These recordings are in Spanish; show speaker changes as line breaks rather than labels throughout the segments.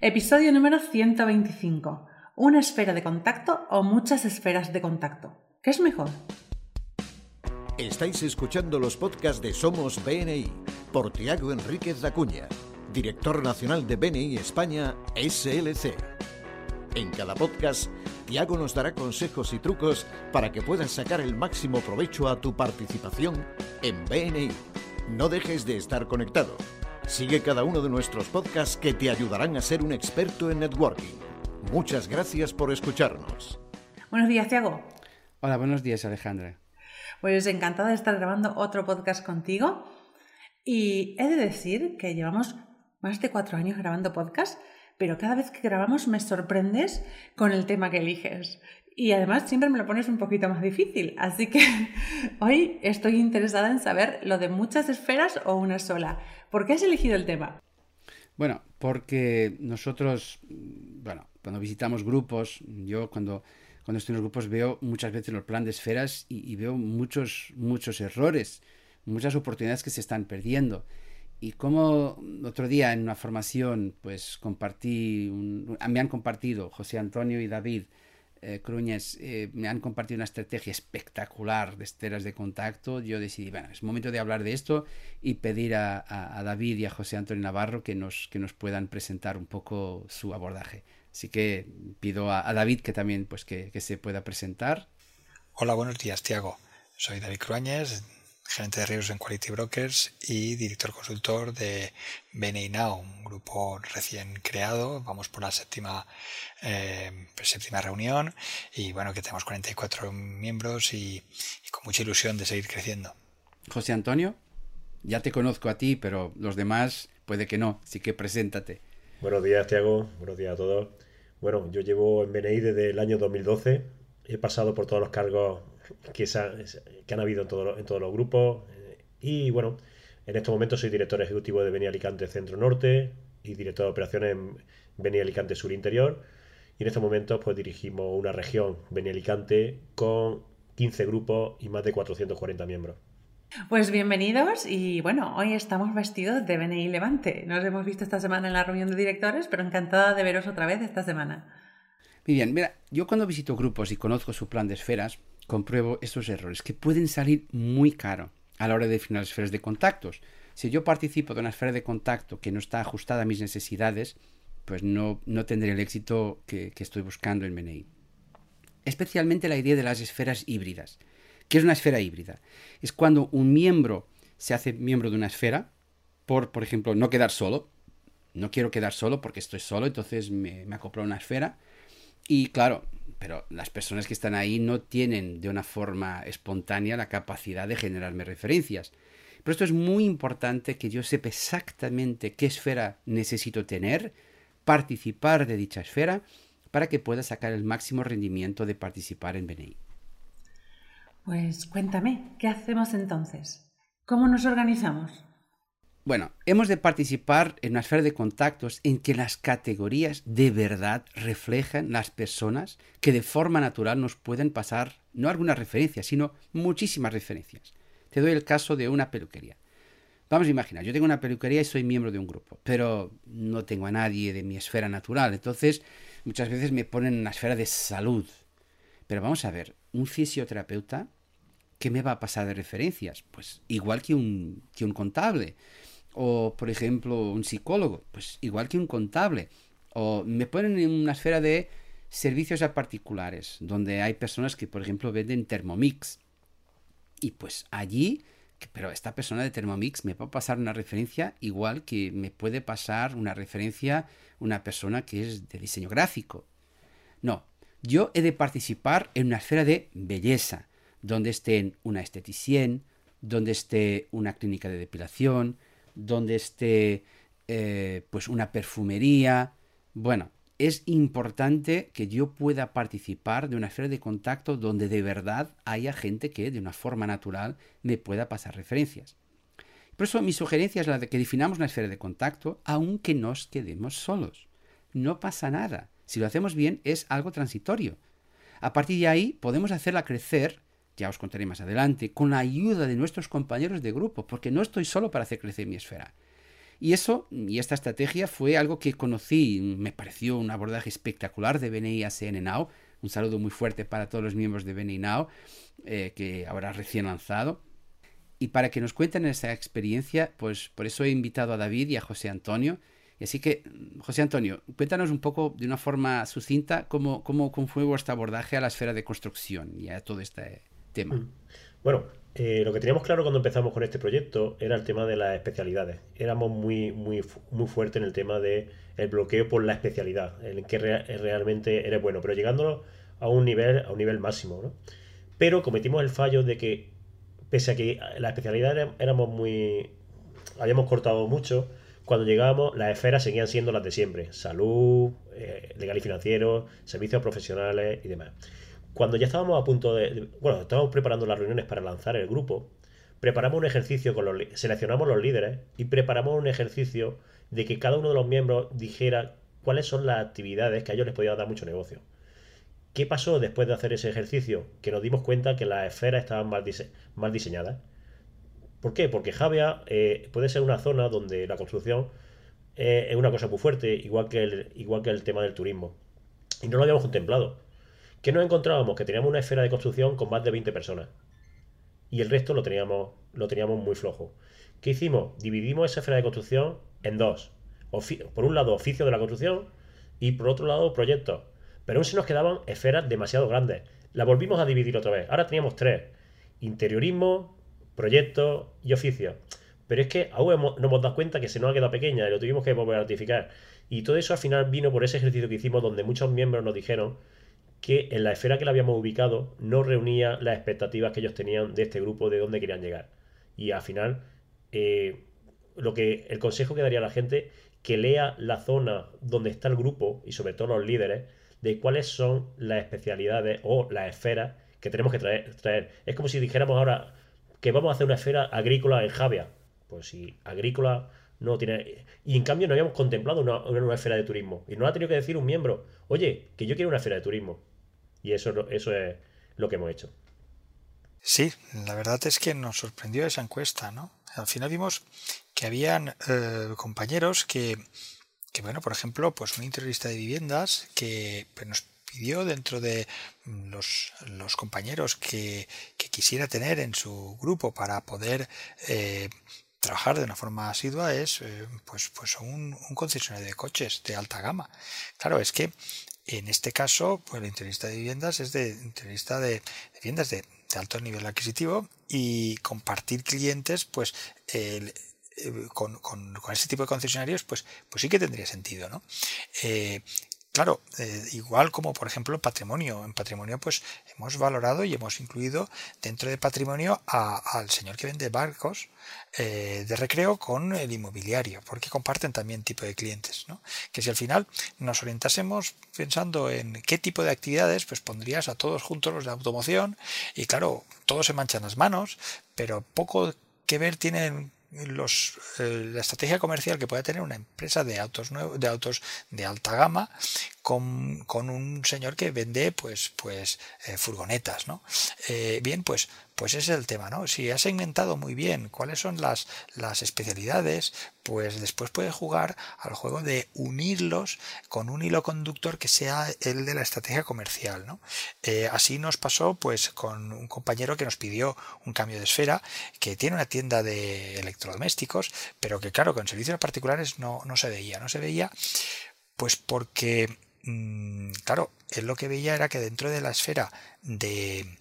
Episodio número 125. ¿Una esfera de contacto o muchas esferas de contacto? ¿Qué es mejor?
Estáis escuchando los podcasts de Somos BNI por Tiago Enríquez Acuña, director nacional de BNI España SLC. En cada podcast, Tiago nos dará consejos y trucos para que puedas sacar el máximo provecho a tu participación en BNI. No dejes de estar conectado. Sigue cada uno de nuestros podcasts que te ayudarán a ser un experto en networking. Muchas gracias por escucharnos.
Buenos días, Tiago.
Hola, buenos días, Alejandra.
Pues encantada de estar grabando otro podcast contigo. Y he de decir que llevamos más de cuatro años grabando podcast, pero cada vez que grabamos me sorprendes con el tema que eliges. Y además siempre me lo pones un poquito más difícil. Así que hoy estoy interesada en saber lo de muchas esferas o una sola. ¿Por qué has elegido el tema?
Bueno, porque nosotros, bueno, cuando visitamos grupos, yo cuando, cuando estoy en los grupos veo muchas veces los plan de esferas y, y veo muchos, muchos errores, muchas oportunidades que se están perdiendo. Y como otro día en una formación, pues compartí, un, me han compartido José Antonio y David eh, Cruñes, eh, me han compartido una estrategia espectacular de esteras de contacto. Yo decidí, bueno, es momento de hablar de esto y pedir a, David y a José Antonio Navarro que nos, que nos puedan presentar un poco su abordaje. Así que pido a, David que también pues, que, se pueda presentar.
Hola, buenos días, Tiago. Soy David Cruáñez, gerente de riesgos en Quality Brokers y director consultor de BNI Now, un grupo recién creado. Vamos por la séptima, eh, séptima reunión y bueno, que tenemos 44 miembros y, y con mucha ilusión de seguir creciendo.
José Antonio, ya te conozco a ti, pero los demás puede que no, así que preséntate.
Buenos días, Tiago. Buenos días a todos. Bueno, yo llevo en BNI desde el año 2012. He pasado por todos los cargos que, esa, que han habido en, todo, en, todos los grupos. Y bueno, en estos momentos soy director ejecutivo de Beni Alicante Centro Norte y director de operaciones en Beni Alicante Sur Interior. Y en estos momentos pues dirigimos una región, Beni Alicante, con 15 grupos y más de 440 miembros.
Pues bienvenidos y bueno, hoy estamos vestidos de BNI Levante. Nos hemos visto esta semana en la reunión de directores, pero encantada de veros otra vez esta semana.
Muy bien, mira, yo cuando visito grupos y conozco su plan de esferas, compruebo estos errores que pueden salir muy caro a la hora de definir las esferas de contactos. Si yo participo de una esfera de contacto que no está ajustada a mis necesidades, pues no, no tendré el éxito que, estoy buscando en BNI. Especialmente la idea de las esferas híbridas. ¿Qué es una esfera híbrida? Es cuando un miembro se hace miembro de una esfera por, por ejemplo, no quedar solo. No quiero quedar solo porque estoy solo, entonces me, me acoplo a una esfera. Y claro, pero las personas que están ahí no tienen de una forma espontánea la capacidad de generarme referencias. Pero esto es muy importante que yo sepa exactamente qué esfera necesito tener, participar de dicha esfera, para que pueda sacar el máximo rendimiento de participar en BNI.
Pues cuéntame, ¿qué hacemos entonces? ¿Cómo nos organizamos?
Bueno, hemos de participar en una esfera de contactos en que las categorías de verdad reflejan las personas que de forma natural nos pueden pasar no algunas referencias, sino muchísimas referencias. Te doy el caso de una peluquería. Vamos a imaginar, yo tengo una peluquería y soy miembro de un grupo, pero no tengo a nadie de mi esfera natural. Entonces, muchas veces me ponen en una esfera de salud. Pero vamos a ver, un fisioterapeuta, ¿qué me va a pasar de referencias? Pues igual que un, que un contable o por ejemplo un psicólogo, pues igual que un contable, o me ponen en una esfera de servicios a particulares, donde hay personas que por ejemplo venden Thermomix, y pues allí, pero esta persona de Thermomix me a pasar una referencia igual que me puede pasar una referencia una persona que es de diseño gráfico. No, yo he de participar en una esfera de belleza, donde estén una esteticien, donde esté una clínica de depilación, donde esté eh, pues una perfumería. Bueno, es importante que yo pueda participar de una esfera de contacto donde de verdad haya gente que de una forma natural me pueda pasar referencias. Por eso mi sugerencia es la de que definamos una esfera de contacto aunque nos quedemos solos. No pasa nada. Si lo hacemos bien es algo transitorio. A partir de ahí podemos hacerla crecer ya os contaré más adelante, con la ayuda de nuestros compañeros de grupo, porque no estoy solo para hacer crecer mi esfera. Y eso, y esta estrategia fue algo que conocí, me pareció un abordaje espectacular de BNI ACN Now. Un saludo muy fuerte para todos los miembros de BNI Now, eh, que ahora recién lanzado. Y para que nos cuenten esa experiencia, pues por eso he invitado a David y a José Antonio. Y así que, José Antonio, cuéntanos un poco de una forma sucinta cómo, cómo, fue vuestro abordaje a la esfera de construcción y a todo este Mm.
Bueno, eh, lo que teníamos claro cuando empezamos con este proyecto era el tema de las especialidades. Éramos muy, muy, muy fuertes en el tema del el bloqueo por la especialidad, en que realmente eres bueno, pero llegándolo a un nivel, a un nivel máximo. ¿no? Pero cometimos el fallo de que, pese a que la especialidad éramos muy. habíamos cortado mucho, cuando llegábamos las esferas seguían siendo las de siempre: salud, eh, legal y financiero, servicios profesionales y demás. Cuando ya estábamos a punto de, bueno, estábamos preparando las reuniones para lanzar el grupo, preparamos un ejercicio con los seleccionamos los líderes y preparamos un ejercicio de que cada uno de los miembros dijera cuáles son las actividades que a ellos les podía dar mucho negocio. ¿Qué pasó después de hacer ese ejercicio? Que nos dimos cuenta que las esferas estaban mal, diseñadas. ¿Por qué? Porque Javia eh, puede ser una zona donde la construcción eh, es una cosa muy fuerte, igual que, el, igual que el tema del turismo. Y no lo habíamos contemplado. ¿Qué nos encontrábamos? Que teníamos una esfera de construcción con más de 20 personas. Y el resto lo teníamos, lo teníamos muy flojo. ¿Qué hicimos? Dividimos esa esfera de construcción en dos. por un lado, oficio de la construcción y por otro lado, proyectos. Pero aún se nos quedaban esferas demasiado grandes. La volvimos a dividir otra vez. Ahora teníamos tres. Interiorismo, proyectos y oficio. Pero es que aún nos hemos dado cuenta que se nos ha quedado pequeña y lo tuvimos que volver a ratificar. Y todo eso al final vino por ese ejercicio que hicimos donde muchos miembros nos dijeron que en la esfera que la habíamos ubicado no reunía las expectativas que ellos tenían de este grupo, de dónde querían llegar. Y al final, eh, lo que el consejo que daría a la gente, que lea la zona donde está el grupo y sobre todo los líderes, de cuáles son las especialidades o las esferas que tenemos que traer. traer. Es como si dijéramos ahora que vamos a hacer una esfera agrícola en Javia. Pues si agrícola no tiene. Y en cambio no habíamos contemplado una, una, esfera de turismo. Y no ha tenido que decir un miembro, oye, que yo quiero una esfera de turismo. Y eso, eso es lo que hemos hecho.
Sí, la verdad es que nos sorprendió esa encuesta, ¿no? Al final vimos que habían eh, compañeros que, que, bueno, por ejemplo, pues un interiorista de viviendas que pues, nos pidió dentro de los, los compañeros que, que, quisiera tener en su grupo para poder eh, trabajar de una forma asidua es eh, pues, pues un, un, concesionario de coches de alta gama. Claro, es que en este caso, pues el interiorista de viviendas es de interiorista de, viviendas de, alto nivel adquisitivo y compartir clientes, pues eh, con, con, tipo de concesionarios, pues, pues sí que tendría sentido, ¿no? Eh, Claro, eh, igual como por ejemplo patrimonio. En patrimonio pues hemos valorado y hemos incluido dentro de patrimonio al señor que vende barcos eh, de recreo con el inmobiliario, porque comparten también tipo de clientes. ¿no? Que si al final nos orientásemos pensando en qué tipo de actividades, pues pondrías a todos juntos los de automoción y claro, todos se manchan las manos, pero poco que ver tienen los, eh, la estrategia comercial que puede tener una empresa de autos nuevos, de autos de alta gama con, con un señor que vende pues pues eh, furgonetas no eh, bien pues pues ese es el tema no si has segmentado muy bien cuáles son las las especialidades pues después puedes jugar al juego de unirlos con un hilo conductor que sea el de la estrategia comercial no así nos pasó pues con un compañero que nos pidió un cambio de esfera que tiene una tienda de electrodomésticos, pero que claro, con servicios particulares no, no se veía, no se veía, pues porque, mm, claro, él lo que veía era que dentro de la esfera de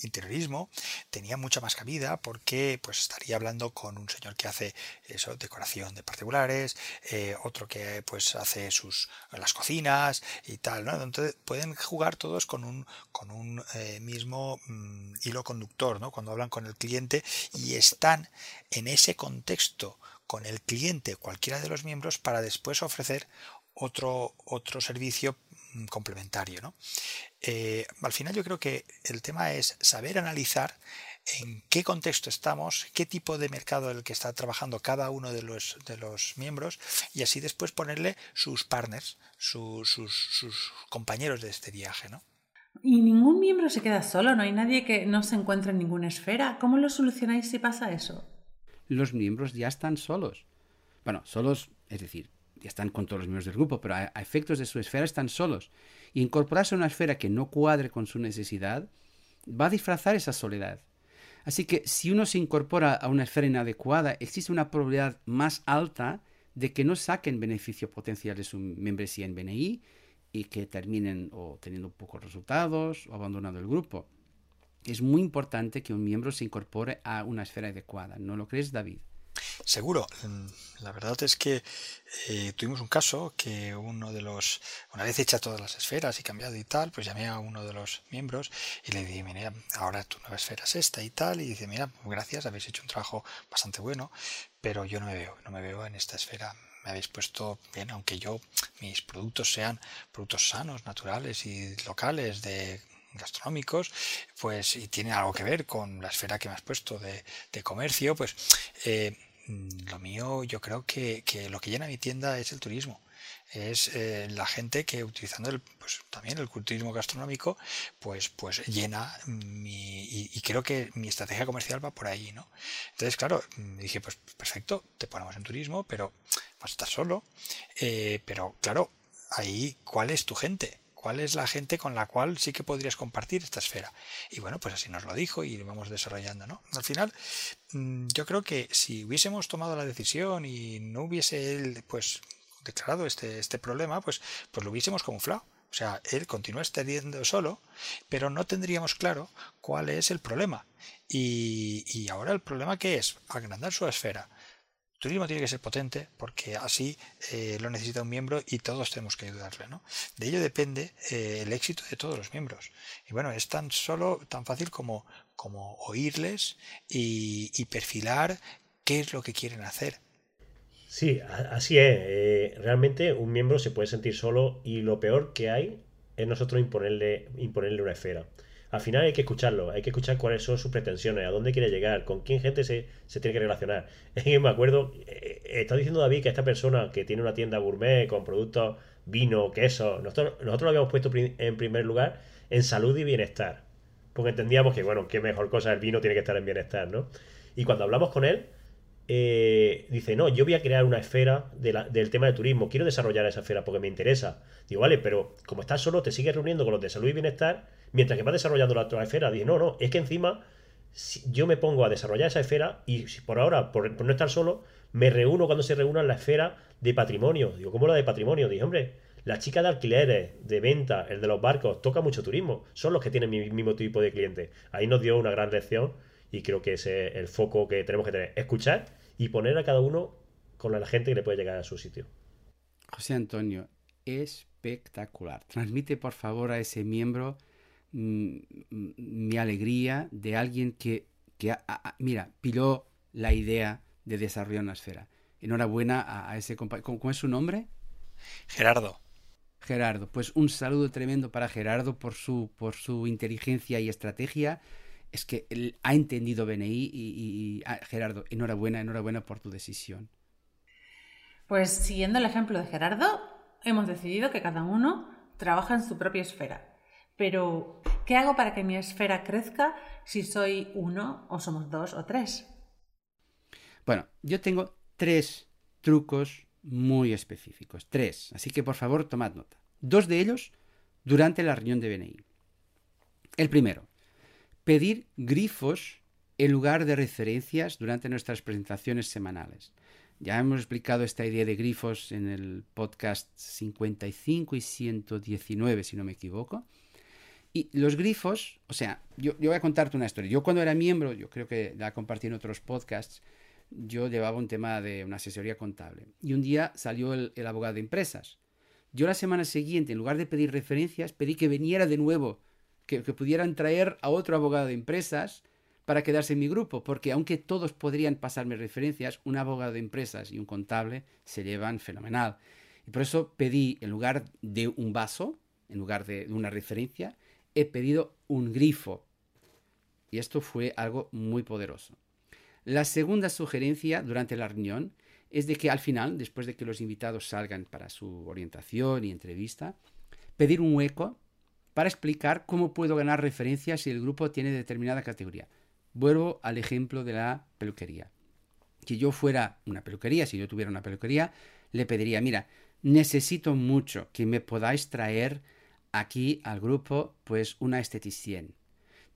interiorismo tenía mucha más cabida porque pues estaría hablando con un señor que hace eso decoración de particulares eh, otro que pues hace sus las cocinas y tal ¿no? entonces pueden jugar todos con un con un eh, mismo mm, hilo conductor ¿no? cuando hablan con el cliente y están en ese contexto con el cliente cualquiera de los miembros para después ofrecer otro, otro servicio mm, complementario. ¿no? Eh, al final yo creo que el tema es saber analizar en qué contexto estamos, qué tipo de mercado el que está trabajando cada uno de los, de los miembros y así después ponerle sus partners, sus, sus, compañeros de este viaje. ¿no?
Y ningún miembro se queda solo, no hay nadie que no se encuentre en ninguna esfera. ¿Cómo lo solucionáis si pasa eso?
Los miembros ya están solos. Bueno, solos, es decir, ya están con todos los miembros del grupo, pero a, efectos de su esfera están solos. Y incorporarse a una esfera que no cuadre con su necesidad va a disfrazar esa soledad. Así que si uno se incorpora a una esfera inadecuada, existe una probabilidad más alta de que no saquen beneficio potencial de su membresía en BNI y que terminen o teniendo pocos resultados o abandonando el grupo. Es muy importante que un miembro se incorpore a una esfera adecuada. ¿No lo crees, David?
Seguro. Mm, la verdad es que eh, tuvimos un caso que uno de los, una vez hecha todas las esferas y cambiado y tal, pues llamé a uno de los miembros y le dije, mira, ahora tu nueva esfera es esta y tal, y dice, mira, gracias, habéis hecho un trabajo bastante bueno, pero yo no me veo, no me veo en esta esfera. Me habéis puesto bien, aunque yo, mis productos sean productos sanos, naturales y locales de gastronómicos, pues y tiene algo que ver con la esfera que me has puesto de, comercio, pues eh, lo mío yo creo que, lo que llena mi tienda es el turismo. Es eh, la gente que utilizando el, pues, también el culturismo gastronómico pues pues llena mi y, creo que mi estrategia comercial va por ahí no entonces claro mm, dije pues perfecto te ponemos en turismo pero vas a estar solo. Eh, pero claro ahí cuál es tu gente cuál es la gente con la cual sí que podrías compartir esta esfera. Y bueno, pues así nos lo dijo y vamos desarrollando, ¿no? Al final, mm, yo creo que si hubiésemos tomado la decisión y no hubiese él, pues, declarado este, este problema, pues, pues lo hubiésemos camuflado. O sea, él continúa estando solo, pero no tendríamos claro cuál es el problema. Y, y ahora el problema qué es? Agrandar su esfera turismo tiene que ser potente porque así eh, lo necesita un miembro y todos tenemos que ayudarle. ¿no? De ello depende eh, el éxito de todos los miembros. Y bueno, es tan solo, tan fácil como, como oírles y, perfilar qué es lo que quieren hacer.
Sí, así es. Eh, realmente un miembro se puede sentir solo y lo peor que hay es nosotros imponerle, imponerle una esfera al final hay que escucharlo, hay que escuchar cuáles son sus pretensiones, a dónde quiere llegar, con quién gente se, tiene que relacionar. Que me acuerdo, eh, está diciendo David que esta persona que tiene una tienda gourmet con productos, vino, queso, nosotros, nosotros lo habíamos puesto en primer lugar en salud y bienestar. Porque entendíamos que, bueno, qué mejor cosa el vino tiene que estar en bienestar, ¿no? Y cuando hablamos con él, eh, dice, no, yo voy a crear una esfera del tema de turismo, quiero desarrollar esa esfera porque me interesa. Digo, vale, pero como estás solo, te sigues reuniendo con los de salud y bienestar mientras que vas desarrollando la otra esfera. Dice, no, no, es que encima yo me pongo a desarrollar esa esfera y por ahora, por, no estar solo, me reúno cuando se reúna la esfera de patrimonio. Digo, ¿cómo la de patrimonio? Digo, hombre, la chica de alquileres, de venta, el de los barcos, toca mucho turismo. Son los que tienen mi mismo tipo de clientes. Ahí nos dio una gran lección y creo que ese es el foco que tenemos que tener. Escuchar y poner a cada uno con la gente que le puede llegar a su sitio.
José Antonio, espectacular. Transmite por favor a ese miembro mm, mi alegría de alguien que, mira, piló la idea de desarrollar una esfera. Enhorabuena a, ese compañero. ¿Cómo, es su nombre?
Gerardo.
Gerardo, pues un saludo tremendo para Gerardo por su, por su inteligencia y estrategia es que él ha entendido BNI y, ah, Gerardo, enhorabuena, enhorabuena por tu decisión.
Pues siguiendo el ejemplo de Gerardo, hemos decidido que cada uno trabaja en su propia esfera. Pero, ¿qué hago para que mi esfera crezca si soy uno o somos dos o tres?
Bueno, yo tengo tres trucos muy específicos, tres, así que por favor tomad nota. Dos de ellos durante la reunión de BNI. El primero, pedir grifos en lugar de referencias durante nuestras presentaciones semanales. Ya hemos explicado esta idea de grifos en el podcast 55 y 119, si no me equivoco. Y los grifos, o sea, yo, voy a contarte una historia. Yo cuando era miembro, yo creo que la compartí en otros podcasts, yo llevaba un tema de una asesoría contable. Y un día salió el, el abogado de empresas. Yo la semana siguiente, en lugar de pedir referencias, pedí que viniera de nuevo que, pudieran traer a otro abogado de empresas para quedarse en mi grupo, porque aunque todos podrían pasarme referencias, un abogado de empresas y un contable se llevan fenomenal. Y por eso pedí, en lugar de un vaso, en lugar de una referencia, he pedido un grifo. Y esto fue algo muy poderoso. La segunda sugerencia durante la reunión es de que al final, después de que los invitados salgan para su orientación y entrevista, pedir un hueco para explicar cómo puedo ganar referencias si el grupo tiene determinada categoría. Vuelvo al ejemplo de la peluquería. Si yo fuera una peluquería, si yo tuviera una peluquería, le pediría, mira, necesito mucho que me podáis traer aquí al grupo pues una esteticien.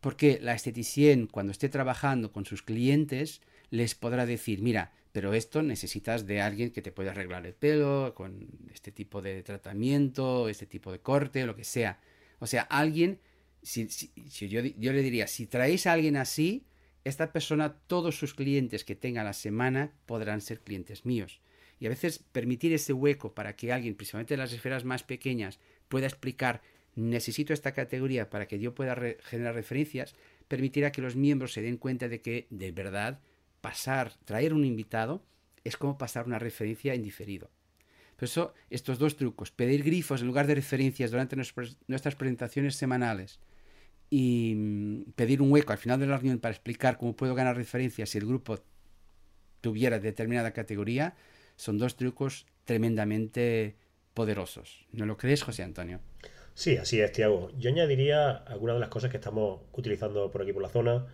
Porque la esteticien cuando esté trabajando con sus clientes les podrá decir, mira, pero esto necesitas de alguien que te pueda arreglar el pelo con este tipo de tratamiento, este tipo de corte, lo que sea. O sea, alguien, si, yo, yo le diría, si traéis a alguien así, esta persona, todos sus clientes que tenga la semana podrán ser clientes míos. Y a veces permitir ese hueco para que alguien, principalmente en las esferas más pequeñas, pueda explicar, necesito esta categoría para que yo pueda generar referencias, permitirá que los miembros se den cuenta de que de verdad pasar, traer un invitado, es como pasar una referencia en diferido. Por eso, estos dos trucos, pedir grifos en lugar de referencias durante nuestras presentaciones semanales y mm, pedir un hueco al final de la reunión para explicar cómo puedo ganar referencias si el grupo tuviera determinada categoría, son dos trucos tremendamente poderosos. ¿No lo crees, José Antonio?
Sí, así es, Tiago. Yo añadiría algunas de las cosas que estamos utilizando por aquí por la zona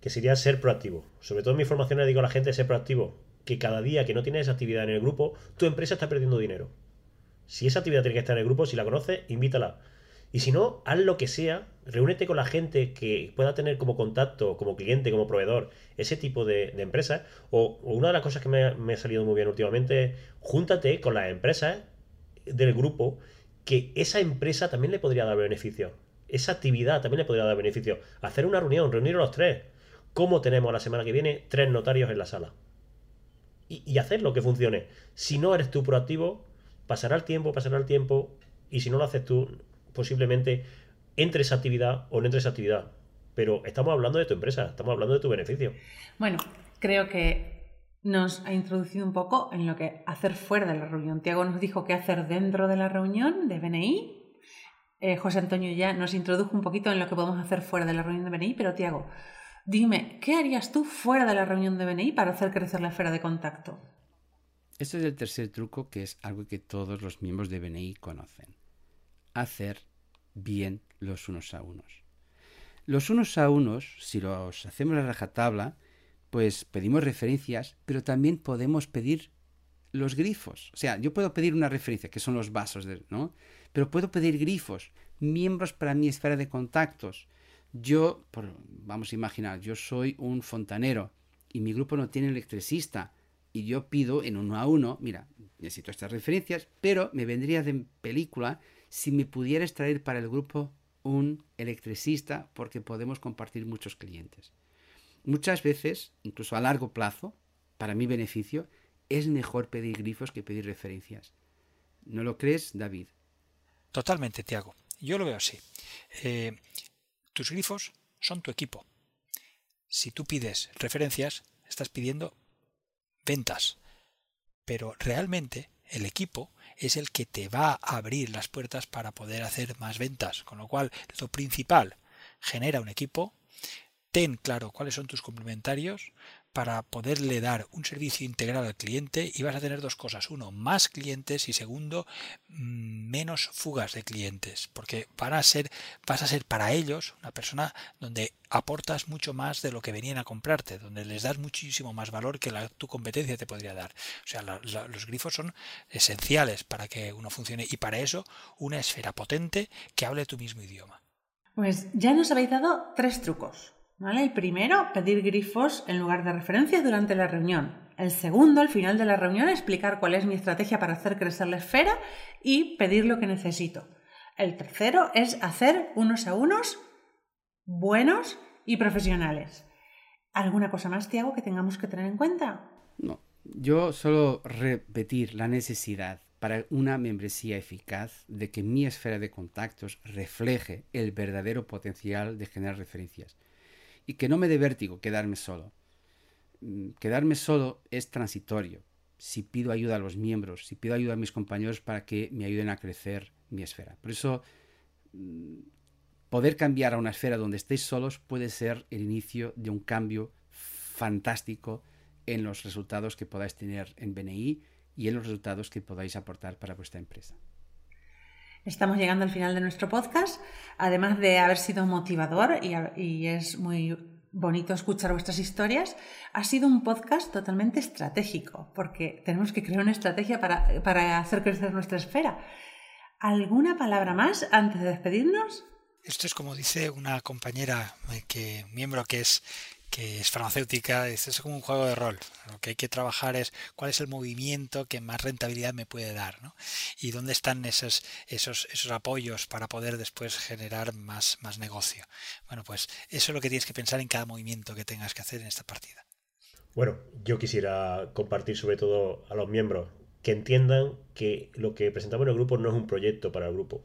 que sería ser proactivo. Sobre todo en mi formación le digo a la gente ser proactivo, que cada día que no tienes actividad en el grupo, tu empresa está perdiendo dinero. Si esa actividad tiene que estar en el grupo, si la conoces, invítala. Y si no, haz lo que sea, reúnete con la gente que pueda tener como contacto, como cliente, como proveedor, ese tipo de, empresas. O, una de las cosas que me, ha salido muy bien últimamente, júntate con las empresas del grupo que esa empresa también le podría dar beneficio. Esa actividad también le podría dar beneficio. Hacer una reunión, reunir a los tres cómo tenemos la semana que viene tres notarios en la sala. Y, hacer lo que funcione. Si no eres tú proactivo, pasará el tiempo, pasará el tiempo, y si no lo haces tú, posiblemente entre esa actividad o no entre esa actividad. Pero estamos hablando de tu empresa, estamos hablando de tu beneficio.
Bueno, creo que nos ha introducido un poco en lo que hacer fuera de la reunión. Tiago nos dijo qué hacer dentro de la reunión de BNI. Eh, José Antonio ya nos introdujo un poquito en lo que podemos hacer fuera de la reunión de BNI, pero Tiago, Dime, ¿qué harías tú fuera de la reunión de BNI para hacer crecer la esfera de contacto?
Este es el tercer truco que es algo que todos los miembros de BNI conocen. Hacer bien los unos a unos. Los unos a unos, si los hacemos a rajatabla, pues pedimos referencias, pero también podemos pedir los grifos. O sea, yo puedo pedir una referencia, que son los vasos, ¿no? Pero puedo pedir grifos, miembros para mi esfera de contactos, yo, vamos a imaginar, yo soy un fontanero y mi grupo no tiene electricista y yo pido en uno a uno, mira, necesito estas referencias, pero me vendría de película si me pudieras traer para el grupo un electricista porque podemos compartir muchos clientes. Muchas veces, incluso a largo plazo, para mi beneficio, es mejor pedir grifos que pedir referencias. ¿No lo crees, David?
Totalmente, Tiago. Yo lo veo así. Eh, tus grifos son tu equipo. Si tú pides referencias, estás pidiendo ventas. Pero realmente el equipo es el que te va a abrir las puertas para poder hacer más ventas. Con lo cual, lo principal, genera un equipo, ten claro cuáles son tus complementarios, para poderle dar un servicio integral al cliente y vas a tener dos cosas. Uno, más clientes y segundo, mm, menos fugas de clientes. Porque van a ser, vas a ser para ellos una persona donde aportas mucho más de lo que venían a comprarte, donde les das muchísimo más valor que tu competencia te podría dar. O sea, los grifos son esenciales para que uno funcione y para eso una esfera potente que hable tu mismo idioma.
Pues ya nos habéis dado tres trucos. El primero, pedir grifos en lugar de referencias durante la reunión. El segundo, al final de la reunión, explicar cuál es mi estrategia para hacer crecer la esfera y pedir lo que necesito. El tercero es hacer unos a unos buenos y profesionales. ¿Alguna cosa más, Tiago, que tengamos que tener en cuenta?
No, yo solo repetir la necesidad para una membresía eficaz de que mi esfera de contactos refleje el verdadero potencial de generar referencias y que no me dé vértigo quedarme solo. Mm, quedarme solo es transitorio. Si pido ayuda a los miembros, si pido ayuda a mis compañeros para que me ayuden a crecer mi esfera. Por eso, mm, poder cambiar a una esfera donde estéis solos puede ser el inicio de un cambio fantástico en los resultados que podáis tener en BNI y en los resultados que podáis aportar para vuestra empresa.
Estamos llegando al final de nuestro podcast. Además de haber sido motivador y, es muy bonito escuchar vuestras historias, ha sido un podcast totalmente estratégico, porque tenemos que crear una estrategia para, para hacer crecer nuestra esfera. ¿Alguna palabra más antes de despedirnos?
Esto es como dice una compañera, eh, que, miembro que es que es farmacéutica, es como un juego de rol. Lo que hay que trabajar es cuál es el movimiento que más rentabilidad me puede dar, ¿no? Y dónde están esos, esos, esos apoyos para poder después generar más, más negocio. Bueno, pues eso es lo que tienes que pensar en cada movimiento que tengas que hacer en esta partida.
Bueno, yo quisiera compartir sobre todo a los miembros que entiendan que lo que presentamos en el grupo no es un proyecto para el grupo,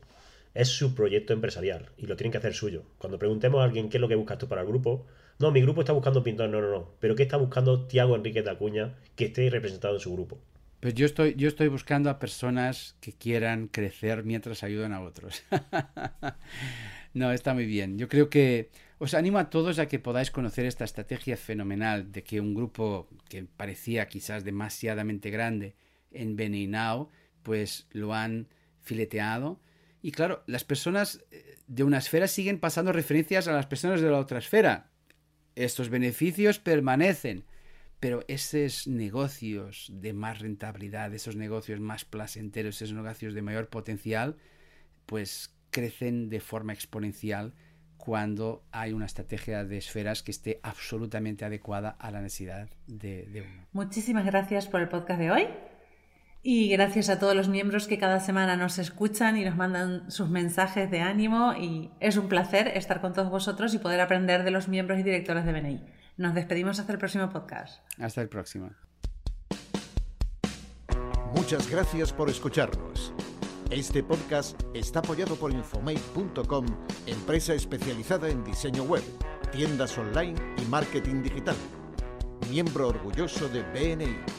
es su proyecto empresarial y lo tienen que hacer suyo. Cuando preguntemos a alguien qué es lo que buscas tú para el grupo, no, mi grupo está buscando un pintor, no, no, no. Pero ¿qué está buscando Tiago Enrique de Acuña que esté representado en su grupo?
Pues yo estoy, yo estoy buscando a personas que quieran crecer mientras ayudan a otros. no, está muy bien. Yo creo que os animo a todos a que podáis conocer esta estrategia fenomenal de que un grupo que parecía quizás demasiadamente grande en Now, pues lo han fileteado. Y claro, las personas eh, de una esfera siguen pasando referencias a las personas de la otra esfera estos beneficios permanecen, pero esos negocios de más rentabilidad, esos negocios más placenteros, esos negocios de mayor potencial, pues crecen de forma exponencial cuando hay una estrategia de esferas que esté absolutamente adecuada a la necesidad de, uno.
Muchísimas gracias por el podcast de hoy. Y gracias a todos los miembros que cada semana nos escuchan y nos mandan sus mensajes de ánimo y es un placer estar con todos vosotros y poder aprender de los miembros y directores de BNI. Nos despedimos hasta el próximo podcast.
Hasta el próximo.
Muchas gracias por escucharnos. Este podcast está apoyado por Infomate.com, empresa especializada en diseño web, tiendas online y marketing digital. Miembro orgulloso de BNI.